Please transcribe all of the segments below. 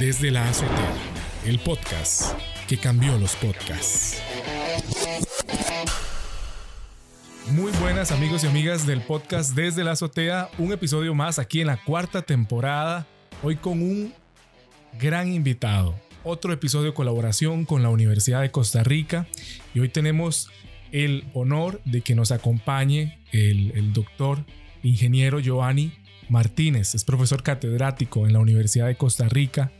Desde la azotea, el podcast que cambió los podcasts. Muy buenas amigos y amigas del podcast Desde la azotea, un episodio más aquí en la cuarta temporada, hoy con un gran invitado, otro episodio de colaboración con la Universidad de Costa Rica. Y hoy tenemos el honor de que nos acompañe el, el doctor ingeniero Giovanni Martínez, es profesor catedrático en la Universidad de Costa Rica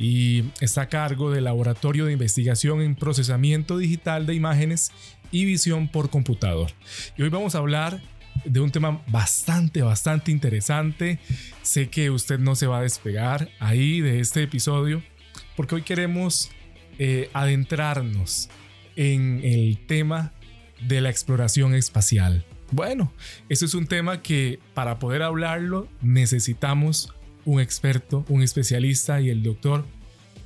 y está a cargo del Laboratorio de Investigación en Procesamiento Digital de Imágenes y Visión por Computador. Y hoy vamos a hablar de un tema bastante, bastante interesante. Sé que usted no se va a despegar ahí de este episodio porque hoy queremos eh, adentrarnos en el tema de la exploración espacial. Bueno, eso es un tema que para poder hablarlo necesitamos un experto, un especialista y el doctor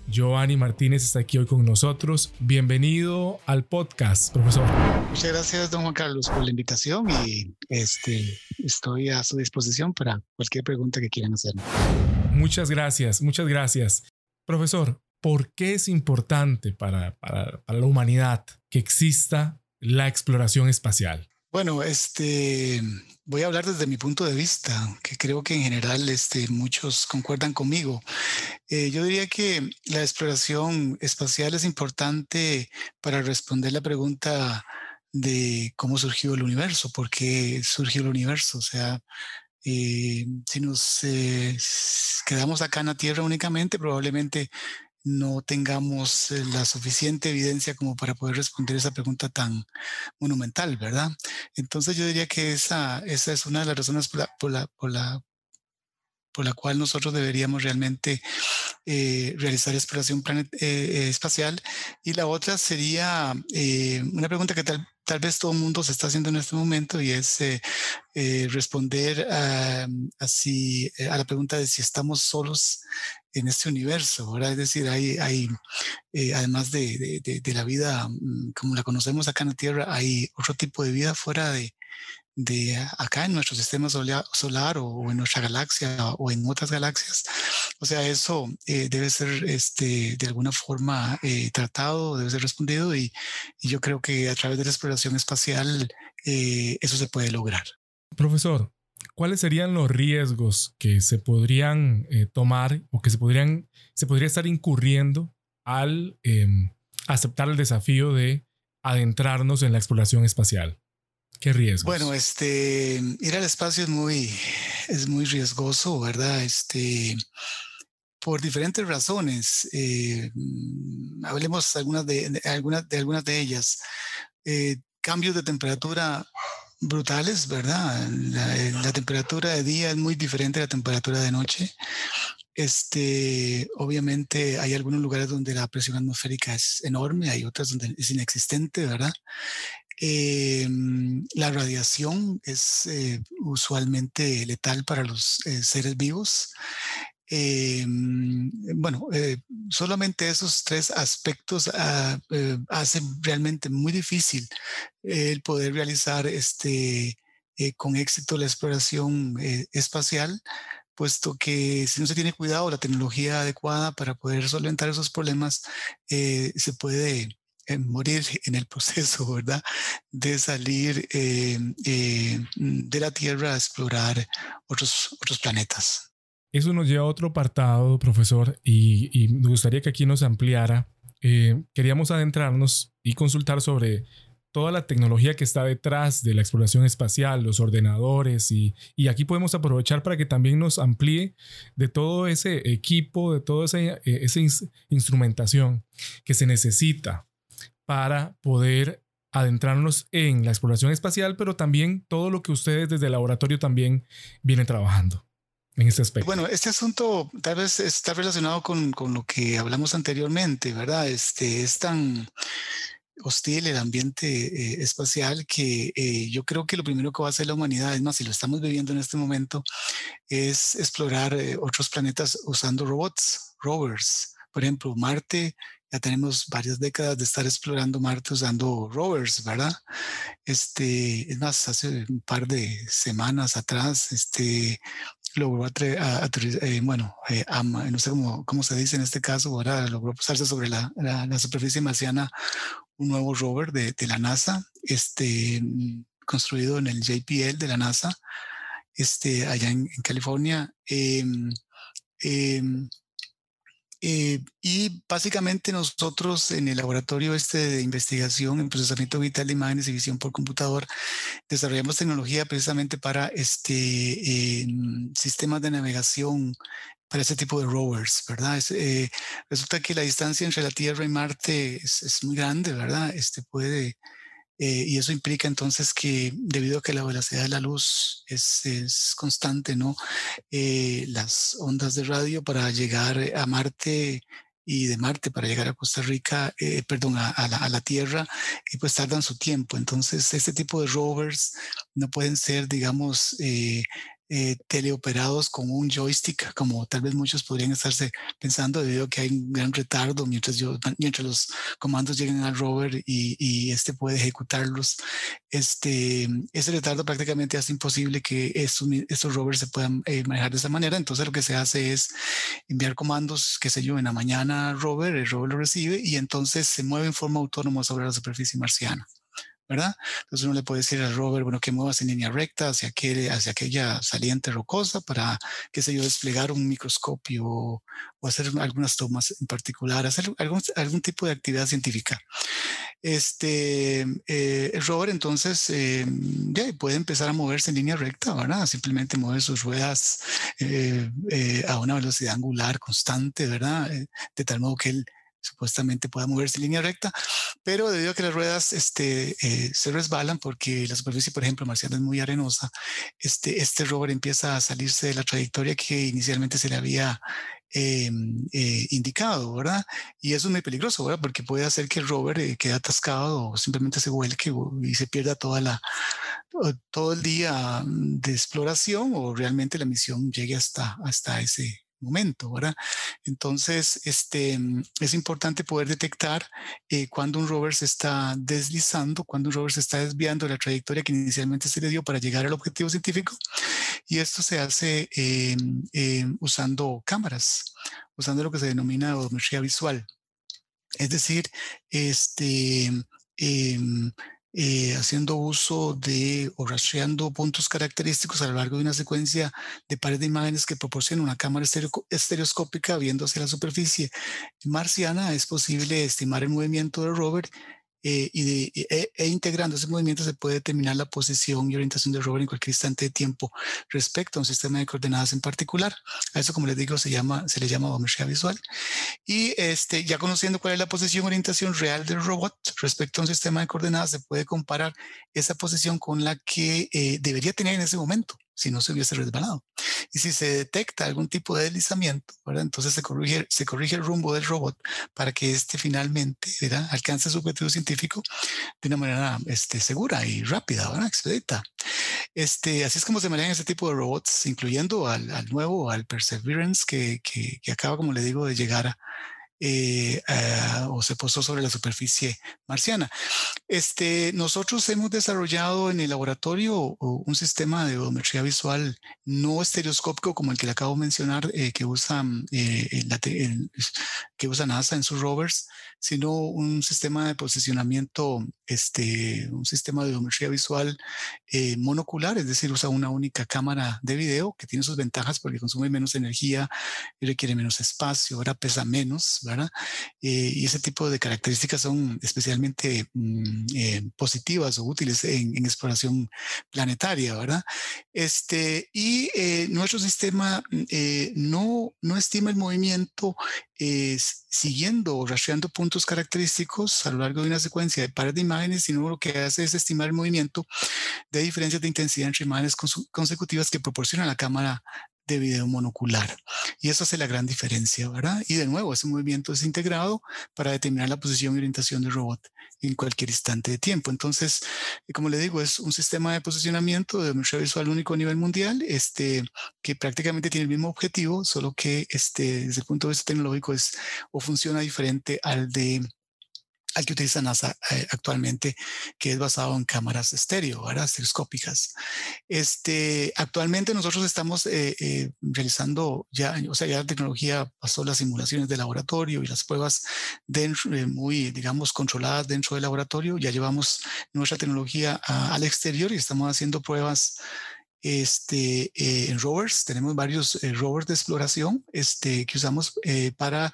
Giovanni Martínez está aquí hoy con nosotros. Bienvenido al podcast, profesor. Muchas gracias, don Juan Carlos, por la invitación y este, estoy a su disposición para cualquier pregunta que quieran hacer. Muchas gracias, muchas gracias. Profesor, ¿por qué es importante para, para, para la humanidad que exista la exploración espacial? Bueno, este, voy a hablar desde mi punto de vista, que creo que en general este, muchos concuerdan conmigo. Eh, yo diría que la exploración espacial es importante para responder la pregunta de cómo surgió el universo, por qué surgió el universo. O sea, eh, si nos eh, quedamos acá en la Tierra únicamente, probablemente no tengamos eh, la suficiente evidencia como para poder responder esa pregunta tan monumental, ¿verdad? Entonces yo diría que esa, esa es una de las razones por la, por la, por la, por la cual nosotros deberíamos realmente eh, realizar exploración planet, eh, espacial. Y la otra sería una pregunta que tal, tal vez todo el mundo se está haciendo en este momento y es responder a, así, a la pregunta de si estamos solos en este universo, ¿verdad? Es decir, hay, hay eh, además de, de, de, la vida mm, como la conocemos acá en la Tierra, hay otro tipo de vida fuera de, de acá en nuestro sistema solar, o, en nuestra galaxia o en otras galaxias. O sea, eso eh, debe ser este, de alguna forma eh, tratado, debe ser respondido y, y, yo creo que a través de la exploración espacial eso se puede lograr. Profesor, ¿cuáles serían los riesgos que se podrían eh, tomar o que se podrían se podría estar incurriendo al eh, aceptar el desafío de adentrarnos en la exploración espacial? ¿Qué riesgos? Bueno, este ir al espacio es muy es muy riesgoso, ¿verdad? Este por diferentes razones. Eh, hablemos algunas de, algunas de algunas de ellas. Eh, cambios de temperatura brutales, ¿verdad? La, temperatura de día es muy diferente a la temperatura de noche. Este, obviamente hay algunos lugares donde la presión atmosférica es enorme, hay otras donde es inexistente, ¿verdad? Em, la radiación es eh, usualmente letal para los eh, seres vivos. Eh, bueno, eh, solamente esos tres aspectos ah, eh, hacen realmente muy difícil el poder realizar este, con éxito la exploración espacial, puesto que si no se tiene cuidado, la tecnología adecuada para poder solventar esos problemas, se puede morir en el proceso, ¿verdad? De salir de la Tierra a explorar otros, otros planetas. Eso nos lleva a otro apartado, profesor, y, me gustaría que aquí nos ampliara. Eh, queríamos adentrarnos y consultar sobre toda la tecnología que está detrás de la exploración espacial, los ordenadores, y, aquí podemos aprovechar para que también nos amplíe de todo ese equipo, de toda esa, eh, esa instrumentación que se necesita para poder adentrarnos en la exploración espacial, pero también todo lo que ustedes desde el laboratorio también vienen trabajando en este aspecto? Bueno, este asunto tal vez está relacionado con, con lo que hablamos anteriormente, ¿verdad? Este es tan hostil el ambiente eh, espacial que eh, yo creo que lo primero que va a hacer la humanidad, es más, si lo estamos viviendo en este momento, es explorar eh, otros planetas usando robots, rovers. Por ejemplo, Marte, ya tenemos varias décadas de estar explorando Marte usando rovers, ¿verdad? Este, es más, hace un par de semanas atrás, este, logró, eh, bueno, eh, no sé cómo, cómo, se dice en este caso, ahora logró posarse sobre la, la, superficie marciana un nuevo rover de, de, la NASA, este, construido en el JPL de la NASA, este, allá en, en California. Eh, eh, y básicamente nosotros en el laboratorio este de investigación en procesamiento vital de imágenes y visión por computador desarrollamos tecnología precisamente para este eh, sistemas de navegación para ese tipo de rovers, ¿verdad? Eh, resulta que la distancia entre la Tierra y Marte es, es muy grande, ¿verdad? Este puede eh, y eso implica entonces que debido a que la velocidad de la luz es, constante, ¿no? Eh, las ondas de radio para llegar a Marte y de Marte para llegar a Costa Rica, eh, perdón, a, a, la, a, la, Tierra, y pues tardan su tiempo. Entonces, este tipo de rovers no pueden ser, digamos, eh, eh, teleoperados con un joystick, como tal vez muchos podrían estarse pensando, debido a que hay un gran retardo mientras, yo, los comandos llegan al rover y, y este puede ejecutarlos. Este, ese retardo prácticamente hace imposible que estos, estos rovers se puedan eh, manejar de esa manera. Entonces lo que se hace es enviar comandos, qué sé yo, en la mañana al rover, el rover lo recibe y entonces se mueve en forma autónoma sobre la superficie marciana. ¿Verdad? Entonces uno le puede decir al rover, bueno, que muevas en línea recta hacia, aquel, hacia aquella saliente rocosa para, qué sé yo, desplegar un microscopio o, hacer algunas tomas en particular, hacer algún, algún tipo de actividad científica. Este, eh, el rover entonces eh, ya puede empezar a moverse en línea recta, ¿verdad? Simplemente mueve sus ruedas eh, a una velocidad angular constante, ¿verdad? de tal modo que él supuestamente pueda moverse en línea recta, pero debido a que las ruedas este, eh, se resbalan porque la superficie, por ejemplo, marciana es muy arenosa, este, este rover empieza a salirse de la trayectoria que inicialmente se le había eh, eh, indicado, ¿verdad? Y eso es muy peligroso, ¿verdad? Porque puede hacer que el rover eh, quede atascado o simplemente se vuelque y se pierda toda la, todo el día de exploración o realmente la misión llegue hasta, hasta ese, momento, ¿verdad? Entonces, este, es importante poder detectar eh, cuando un rover se está deslizando, cuando un rover se está desviando de la trayectoria que inicialmente se le dio para llegar al objetivo científico. Y esto se hace eh, eh, usando cámaras, usando lo que se denomina odometría visual. Es decir, este, em, eh, haciendo uso de o rastreando puntos característicos a lo largo de una secuencia de pares de imágenes que proporciona una cámara estereoscópica viendo hacia la superficie. Marciana, es posible estimar el movimiento del rover eh, y e, e, integrando ese movimiento se puede determinar la posición y orientación del rover en cualquier instante de tiempo respecto a un sistema de coordenadas en particular. A eso, como les digo, se, llama, se le llama odometría visual. Y este, ya conociendo cuál es la posición orientación real del robot respecto a un sistema de coordenadas, se puede comparar esa posición con la que eh, debería tener en ese momento si no se hubiese resbalado. Y si se detecta algún tipo de deslizamiento, ¿verdad? entonces se corrige, se corrige el rumbo del robot para que éste finalmente ¿verdad? alcance su objetivo científico de una manera este, segura y rápida, ¿verdad? expedita. Este, así es como se manejan ese tipo de robots, incluyendo al, al nuevo, al Perseverance, que, que, que acaba, como le digo, de llegar a, eh, uh, o se posó sobre la superficie marciana. Este, nosotros hemos desarrollado en el laboratorio un sistema de odometría visual no estereoscópico como el que le acabo de mencionar, eh, que, usa, eh, el, que usa NASA en sus rovers, sino un sistema de posicionamiento, este, un sistema de odometría visual eh, monocular, es decir, usa una única cámara de video que tiene sus ventajas porque consume menos energía requiere menos espacio, ahora pesa menos, ¿verdad? Eh, y ese tipo de características son especialmente mm, eh, positivas o útiles en, en, exploración planetaria, ¿verdad? Este, y eh, nuestro sistema mm, no, no estima el movimiento siguiendo o rastreando puntos característicos a lo largo de una secuencia de pares de imágenes, sino lo que hace es estimar el movimiento de diferencias de intensidad entre imágenes consecutivas que proporciona la cámara de video monocular. Y eso hace la gran diferencia, ¿verdad? Y de nuevo, ese movimiento es integrado para determinar la posición y orientación del robot en cualquier instante de tiempo. Entonces, como le digo, es un sistema de posicionamiento de demostración visual único a nivel mundial, este, que prácticamente tiene el mismo objetivo, solo que este, desde el punto de vista tecnológico es o funciona diferente al de al que utiliza NASA eh, actualmente, que es basado en cámaras estéreo, ¿verdad? estereoscópicas. Este, actualmente nosotros estamos eh, eh, realizando ya, o sea, ya la tecnología pasó las simulaciones de laboratorio y las pruebas dentro, muy, digamos, controladas dentro del laboratorio. Ya llevamos nuestra tecnología al exterior y estamos haciendo pruebas este, eh, en rovers. Tenemos varios eh, rovers de exploración este, que usamos eh, para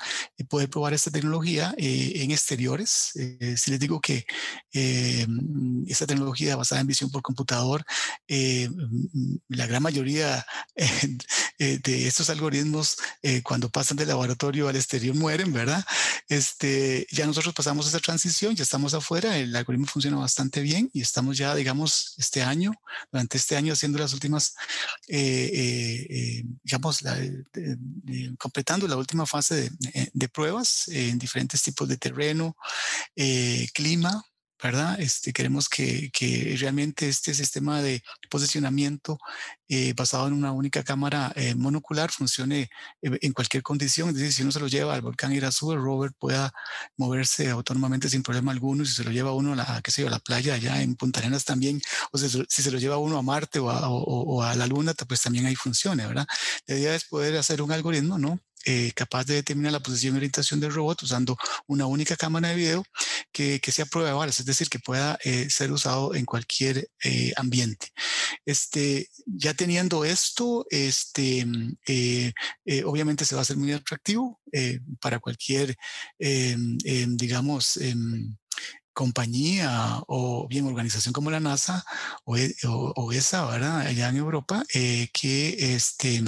poder probar esta tecnología en exteriores. si les digo que esta tecnología basada en visión por computador, mm, la gran mayoría de estos algoritmos cuando pasan del laboratorio al exterior mueren, ¿verdad? Este, ya nosotros pasamos esa transición, ya estamos afuera, el algoritmo funciona bastante bien y estamos ya, digamos, este año, durante este año haciendo las últimas, eh, eh, eh, digamos, completando la última fase de pruebas en diferentes tipos de terreno, clima, ¿verdad? Este, queremos que, realmente este sistema de posicionamiento eh, basado en una única cámara eh, monocular funcione eh, en cualquier condición. Es decir, si uno se lo lleva al volcán Irazú, el rover pueda moverse autónomamente sin problema alguno. Si se lo lleva uno a la, qué sé yo, a la playa allá en Punta Arenas también, o si, si se lo lleva uno a Marte o a, o a la Luna, pues también ahí funcione, ¿verdad? La idea es poder hacer un algoritmo, ¿no? Eh, capaz de determinar la posición y orientación del robot usando una única cámara de video que, sea prueba de balas, es decir, que pueda eh, ser usado en cualquier eh, ambiente. Este, ya teniendo esto, este, mm, obviamente se va a hacer muy atractivo para cualquier, digamos, compañía o bien organización como la NASA o, o, esa, ¿verdad? Allá en Europa, que este,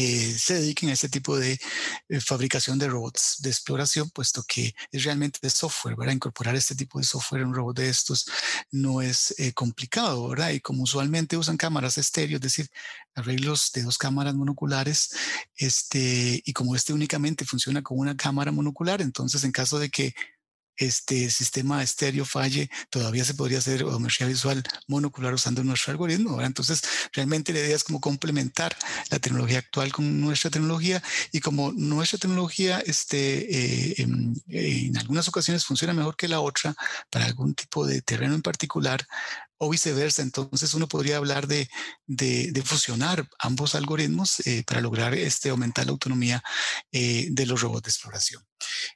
eh, se dediquen a este tipo de eh, fabricación de robots de exploración, puesto que es realmente de software, ¿verdad? Incorporar este tipo de software en un robot de estos no es eh, complicado, ¿verdad? Y como usualmente usan cámaras estéreo, es decir, arreglos de dos cámaras monoculares, este, y como este únicamente funciona con una cámara monocular, entonces en caso de que este sistema estéreo falle, todavía se podría hacer odometría visual monocular usando nuestro algoritmo. Entonces, realmente la idea es como complementar la tecnología actual con nuestra tecnología y como nuestra tecnología este, eh, en, en algunas ocasiones funciona mejor que la otra para algún tipo de terreno en particular, o viceversa. Entonces uno podría hablar de, de, fusionar ambos algoritmos eh, para lograr este, aumentar la autonomía eh, de los robots de exploración.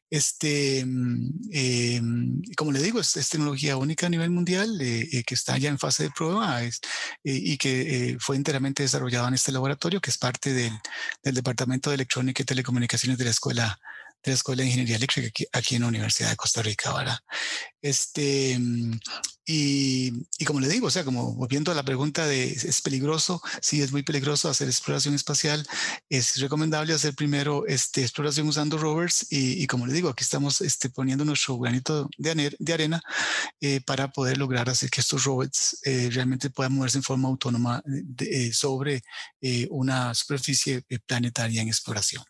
Este, mm, eh, como le digo, es, tecnología única a nivel mundial que está ya en fase de prueba y que fue enteramente desarrollada en este laboratorio, que es parte del, del Departamento de Electrónica y Telecomunicaciones de la Escuela de la Escuela de Ingeniería Eléctrica aquí, en la Universidad de Costa Rica, ¿verdad? Este, y, y, como le digo, o sea, como volviendo a la pregunta de ¿es peligroso? Sí, es muy peligroso hacer exploración espacial. Es recomendable hacer primero este, exploración usando rovers y, y como le digo, aquí estamos este, poniendo nuestro granito de, de arena eh, para poder lograr hacer que estos robots eh, realmente puedan moverse en forma autónoma de, eh, sobre una superficie planetaria en exploración.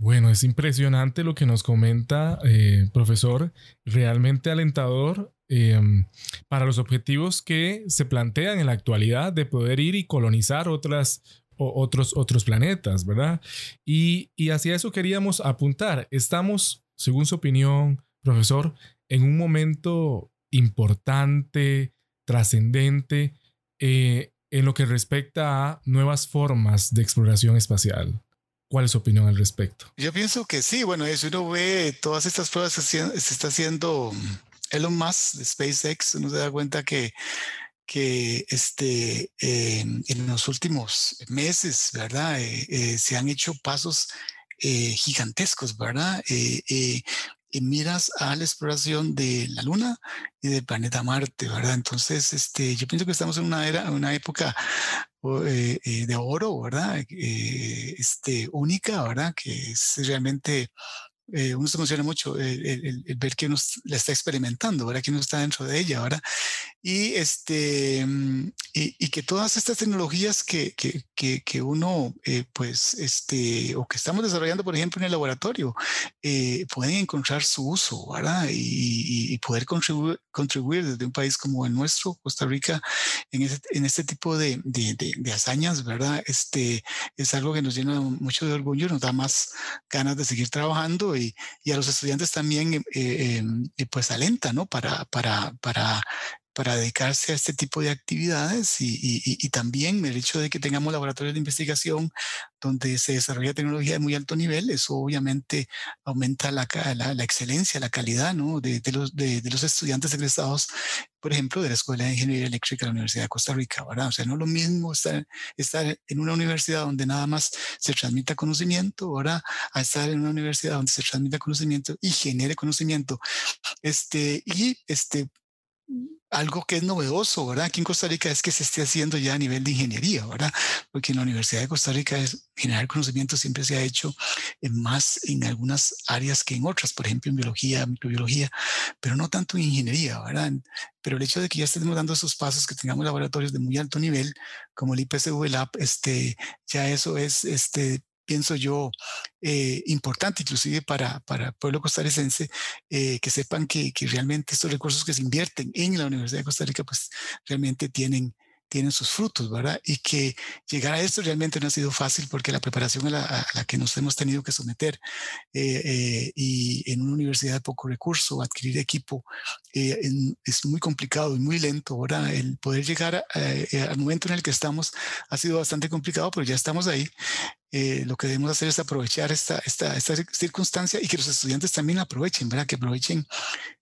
Bueno, es impresionante lo que nos comenta, eh, profesor, realmente alentador em, para los objetivos que se plantean en la actualidad de poder ir y colonizar otras, otros, otros planetas, ¿verdad? Y, y hacia eso queríamos apuntar. Estamos, según su opinión, profesor, en un momento importante, trascendente, eh, en lo que respecta a nuevas formas de exploración espacial. ¿Cuál es su opinión al respecto? Yo pienso que sí, bueno, si uno ve todas estas pruebas que se, está haciendo Elon Musk de SpaceX, uno se da cuenta que, que este, eh, en los últimos meses, ¿verdad? Eh, eh, se han hecho pasos gigantescos, ¿verdad? y miras a la exploración de la Luna y del planeta Marte, ¿verdad? Entonces, este, yo pienso que estamos en una era, una época eh, eh, de oro, ¿verdad? Eh, este, única, ¿verdad? Que es realmente eh, uno se emociona mucho el, ver que uno la está experimentando, ¿verdad? Que uno está dentro de ella, ¿verdad? Y, este, mm, y, que todas estas tecnologías que, que, que, uno, eh, pues, este, o que estamos desarrollando, por ejemplo, en el laboratorio, eh, pueden encontrar su uso, ¿verdad? Y, poder contribuir, contribuir desde un país como el nuestro, Costa Rica, en, en este tipo de, de, de, hazañas, ¿verdad? Este, es algo que nos llena mucho de orgullo, nos da más ganas de seguir trabajando Y, y a los estudiantes también, em, pues alenta, ¿no? Para, para, para para dedicarse a este tipo de actividades y, y, también el hecho de que tengamos laboratorios de investigación donde se desarrolla tecnología de muy alto nivel, eso obviamente aumenta la, la, excelencia, la calidad ¿no? de, de, los, de, los estudiantes egresados, por ejemplo, de la Escuela de Ingeniería Eléctrica de la Universidad de Costa Rica. ¿verdad? O sea, no es lo mismo estar, estar en una universidad donde nada más se transmita conocimiento, ahora a estar en una universidad donde se transmita conocimiento y genere conocimiento. Este, y este, algo que es novedoso, ¿verdad? Aquí en Costa Rica es que se esté haciendo ya a nivel de ingeniería, ¿verdad? Porque en la Universidad de Costa Rica es, generar conocimiento siempre se ha hecho más en algunas áreas que en otras, por ejemplo en biología, microbiología, pero no tanto en ingeniería, ¿verdad? Pero el hecho de que ya estemos dando esos pasos, que tengamos laboratorios de muy alto nivel, como el IPSV Lab, este, ya eso es este, pienso yo, eh, importante inclusive para, para el pueblo costarricense, eh, que sepan que, que, realmente estos recursos que se invierten en la Universidad de Costa Rica, pues realmente tienen, tienen sus frutos, ¿verdad? Y que llegar a esto realmente no ha sido fácil porque la preparación a la, que nos hemos tenido que someter eh, y en una universidad de poco recurso, adquirir equipo, es muy complicado y muy lento, ¿verdad? El poder llegar al momento en el que estamos ha sido bastante complicado, pero ya estamos ahí eh, lo que debemos hacer es aprovechar esta, esta, esta circunstancia y que los estudiantes también aprovechen, ¿verdad? Que aprovechen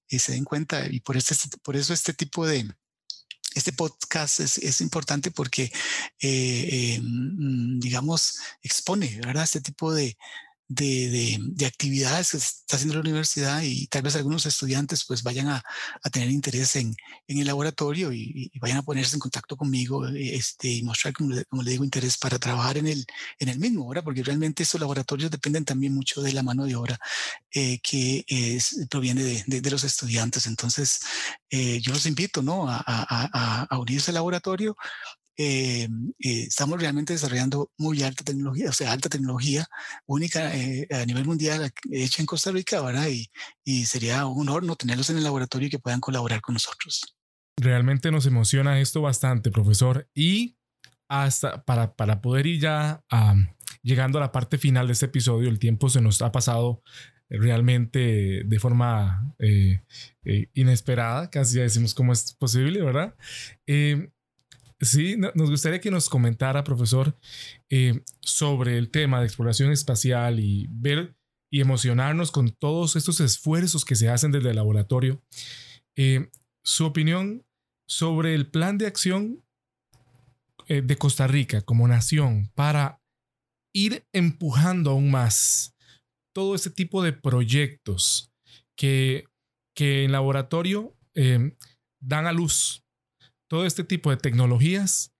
y se den cuenta. Y por, este, por eso este tipo de, este podcast es, importante porque, eh, eh, mm, digamos, expone, ¿verdad? Este tipo de, de, de, actividades que está haciendo la universidad y tal vez algunos estudiantes pues vayan a, a tener interés en, en el laboratorio y, vayan a ponerse en contacto conmigo eh, este, y mostrar, como le, como le, digo, interés para trabajar en el, en el mismo, ¿verdad? Porque realmente estos laboratorios dependen también mucho de la mano de obra eh, que proviene de, de, los estudiantes. Entonces, eh, yo los invito, ¿no? A, a, a unirse al laboratorio eh, eh, estamos realmente desarrollando muy alta tecnología, o sea, alta tecnología única eh, a nivel mundial hecha en Costa Rica, ¿verdad? Y, y sería un honor no tenerlos en el laboratorio y que puedan colaborar con nosotros. Realmente nos emociona esto bastante, profesor. Y hasta para, para poder ir ya llegando a la parte final de este episodio, el tiempo se nos ha pasado realmente de forma inesperada, casi ya decimos cómo es posible, ¿verdad? Sí, nos gustaría que nos comentara, profesor, eh, sobre el tema de exploración espacial y ver y emocionarnos con todos estos esfuerzos que se hacen desde el laboratorio. Eh, su opinión sobre el plan de acción eh, de Costa Rica como nación para ir empujando aún más todo este tipo de proyectos que, que en laboratorio dan a luz todo este tipo de tecnologías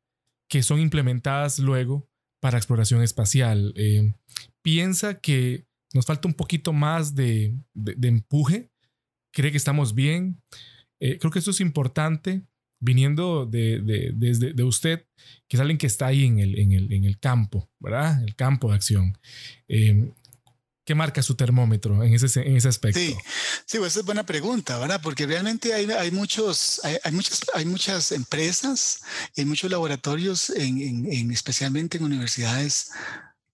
que son implementadas luego para exploración espacial. Eh, piensa que nos falta un poquito más de, empuje, cree que estamos bien. Eh, creo que eso es importante viniendo de, usted, que es alguien que está ahí en el campo, ¿verdad? El campo de acción. Eh, ¿Qué marca su termómetro en ese, en ese aspecto? Sí, sí pues esa es buena pregunta, ¿verdad? Porque realmente hay, hay muchos, hay, muchas, hay muchas empresas, hay muchos laboratorios, en, en, especialmente en universidades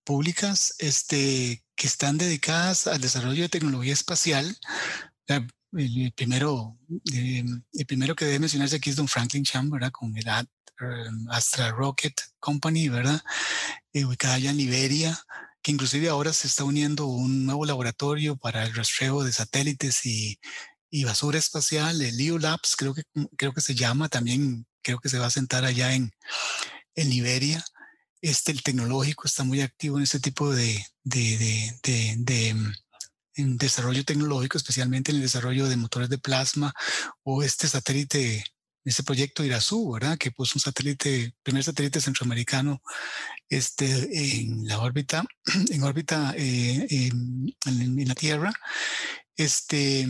públicas, este, que están dedicadas al desarrollo de tecnología espacial. El primero, eh, el primero que debe mencionarse aquí es Don Franklin Cham, ¿verdad? Con el Astra Rocket Company, ¿verdad? Eh, ubicada allá en Liberia que inclusive ahora se está uniendo un nuevo laboratorio para el rastreo de satélites y, y basura espacial, el LEO Labs, creo que, creo que se llama, también creo que se va a sentar allá en, Liberia. Este, el tecnológico está muy activo en este tipo de, de, de, en desarrollo tecnológico, especialmente en el desarrollo de motores de plasma o este satélite ese proyecto Irazú, ¿verdad? Que puso un satélite, primer satélite centroamericano este, en la órbita, en órbita eh, en, la Tierra. Este,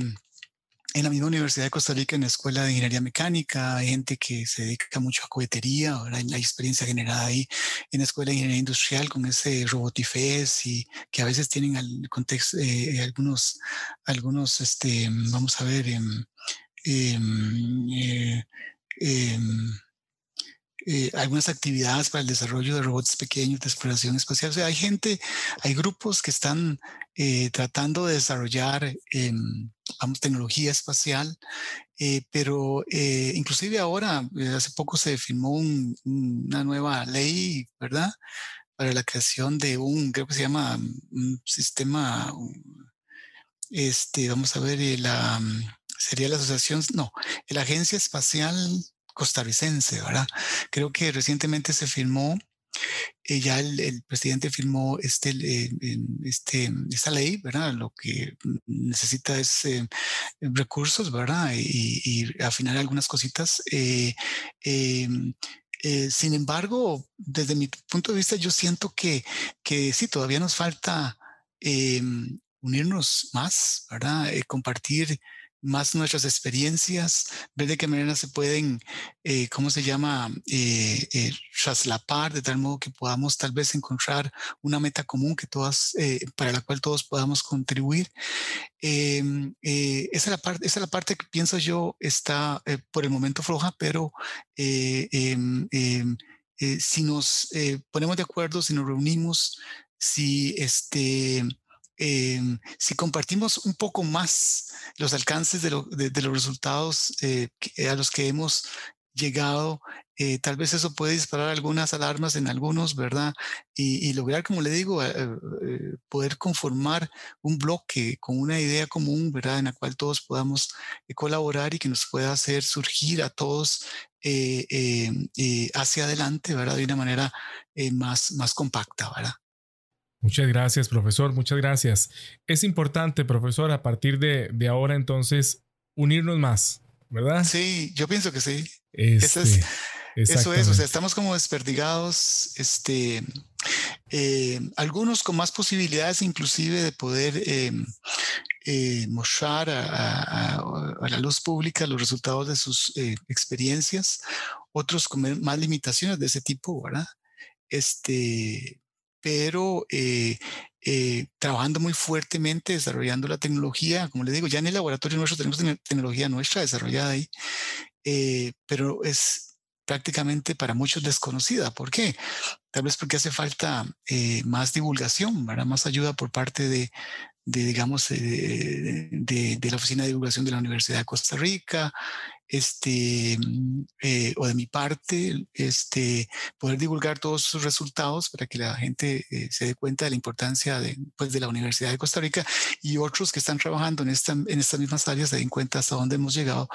en la misma Universidad de Costa Rica, en la Escuela de Ingeniería Mecánica, hay gente que se dedica mucho a cohetería, ahora hay, experiencia generada ahí en la Escuela de Ingeniería Industrial con ese robotifes y que a veces tienen al contexto, eh, algunos, algunos, este, vamos a ver, eh, eh, algunas actividades para el desarrollo de robots pequeños de exploración espacial. O sea, hay gente, hay grupos que están eh, tratando de desarrollar, em, vamos, tecnología espacial, pero inclusive ahora, hace poco se firmó una nueva ley, ¿verdad? Para la creación de un, creo que se llama un sistema, este, vamos a ver, la, sería la asociación, no, la Agencia Espacial costarricense, ¿verdad? Creo que recientemente se firmó, eh, ya el, presidente firmó este, eh, este, esta ley, ¿verdad? Lo que necesita es eh, recursos, ¿verdad? Y, afinar algunas cositas. Sin embargo, desde mi punto de vista, yo siento que, que sí, todavía nos falta unirnos más, ¿verdad? compartir más nuestras experiencias, ver de qué manera se pueden, eh, ¿cómo se llama?, eh, eh, traslapar de tal modo que podamos tal vez encontrar una meta común que todas, para la cual todos podamos contribuir. Em, esa, es la parte, esa es la parte que pienso yo está por el momento floja, pero em, em, si nos ponemos de acuerdo, si nos reunimos, si este Em, si compartimos un poco más los alcances de, los resultados eh, a los que hemos llegado, eh, tal vez eso puede disparar algunas alarmas en algunos, ¿verdad? Y, lograr, como le digo, eh, poder conformar un bloque con una idea común, ¿verdad? En la cual todos podamos colaborar y que nos pueda hacer surgir a todos hacia adelante, ¿verdad? De una manera más, más compacta, ¿verdad? Muchas gracias, profesor. Muchas gracias. Es importante, profesor, a partir de, ahora entonces unirnos más, ¿verdad? Sí, yo pienso que sí. Este, eso es, o sea, estamos como desperdigados, este, eh, algunos con más posibilidades inclusive de poder eh, eh, mostrar a, a, la luz pública los resultados de sus experiencias, otros con más limitaciones de ese tipo, ¿verdad? Este, pero eh, eh, trabajando muy fuertemente, desarrollando la tecnología. Como le digo, ya en el laboratorio nuestro tenemos tecnología nuestra desarrollada ahí, eh, pero es prácticamente para muchos desconocida. ¿Por qué? Tal vez porque hace falta más divulgación, más ayuda por parte de, de digamos, de, de, la Oficina de Divulgación de la Universidad de Costa Rica, este, mm, eh, o de mi parte, este, poder divulgar todos sus resultados para que la gente eh, se dé cuenta de la importancia de, pues, de la Universidad de Costa Rica y otros que están trabajando en, esta, en estas mismas áreas se den cuenta hasta dónde hemos llegado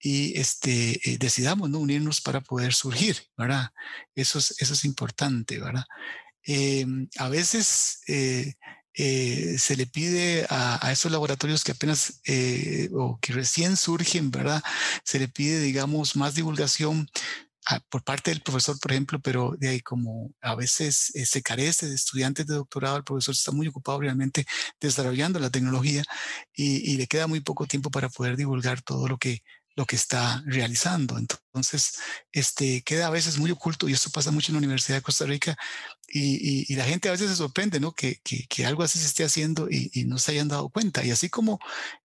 y este, eh, decidamos ¿no? unirnos para poder surgir, ¿verdad? Eso es, eso es importante, ¿verdad? Em, a veces eh, se le pide a, esos laboratorios que apenas eh, o que recién surgen, ¿verdad? Se le pide, digamos, más divulgación por parte del profesor, por ejemplo, pero de ahí como a veces eh, se carece de estudiantes de doctorado, el profesor está muy ocupado realmente desarrollando la tecnología y, y le queda muy poco tiempo para poder divulgar todo lo que lo que está realizando. Entonces, este, queda a veces muy oculto y esto pasa mucho en la Universidad de Costa Rica y, la gente a veces se sorprende, ¿no? Que, que, algo así se esté haciendo y, y, no se hayan dado cuenta. Y así como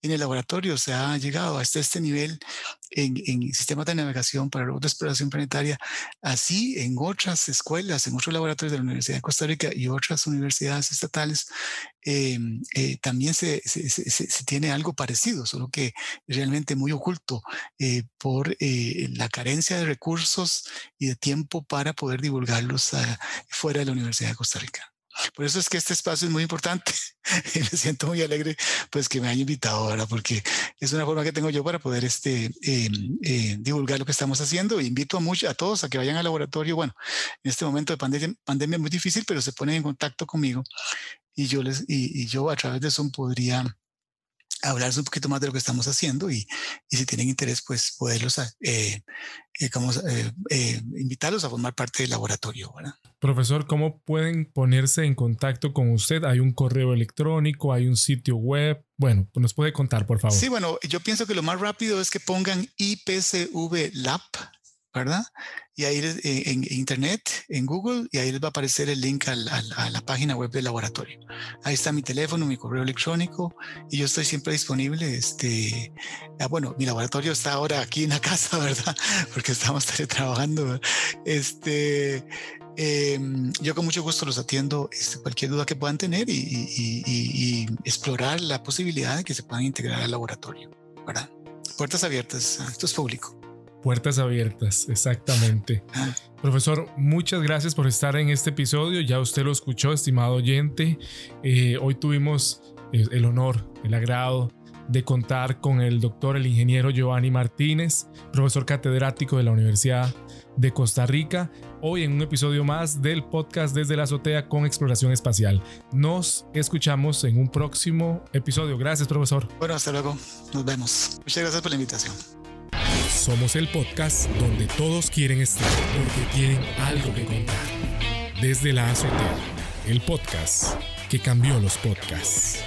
en el laboratorio se ha llegado hasta este nivel en, en sistemas de navegación para robots de exploración planetaria, así en otras escuelas, en otros laboratorios de la Universidad de Costa Rica y otras universidades estatales, eh, eh, también se, se, se, tiene algo parecido, solo que realmente muy oculto eh, por la carencia de recursos y de tiempo para poder divulgarlos fuera de la Universidad de Costa Rica. Por eso es que este espacio es muy importante y me siento muy alegre pues que me hayan invitado ahora porque es una forma que tengo yo para poder este, em, eh, divulgar lo que estamos haciendo. E invito a, muchos, a todos a que vayan al laboratorio. Bueno, en este momento de pandemia, pandemia es muy difícil, pero se ponen en contacto conmigo y yo, les, y, y yo a través de Zoom podría hablarles un poquito más de lo que estamos haciendo y, y si tienen interés, pues poderlos, eh, eh, como, eh, eh, invitarlos a formar parte del laboratorio. ¿verdad? Profesor, ¿cómo pueden ponerse en contacto con usted? ¿Hay un correo electrónico? ¿Hay un sitio web? Bueno, pues nos puede contar, por favor. Sí, bueno, yo pienso que lo más rápido es que pongan IPCV Lab ¿verdad? Y ahí eh, en, internet, en Google, y ahí les va a aparecer el link a la página web del laboratorio. Ahí está mi teléfono, mi correo electrónico, y yo estoy siempre disponible. Este, ah, bueno, mi laboratorio está ahora aquí en la casa, ¿verdad? Porque estamos trabajando. Este, em, yo con mucho gusto los atiendo este, cualquier duda que puedan tener y, y, explorar la posibilidad de que se puedan integrar al laboratorio, ¿verdad? Puertas abiertas, esto es público. Puertas abiertas, exactamente. Profesor, muchas gracias por estar en este episodio. Ya usted lo escuchó, estimado oyente. Eh, hoy tuvimos eh, el honor, el agrado de contar con el doctor, el ingeniero Giovanni Martínez, profesor catedrático de la Universidad de Costa Rica, hoy en un episodio más del podcast desde la azotea con exploración espacial. Nos escuchamos en un próximo episodio. Gracias, profesor. Bueno, hasta luego. Nos vemos. Muchas gracias por la invitación. Somos el podcast donde todos quieren estar porque tienen algo que contar. Desde la azotea, el podcast que cambió los podcasts.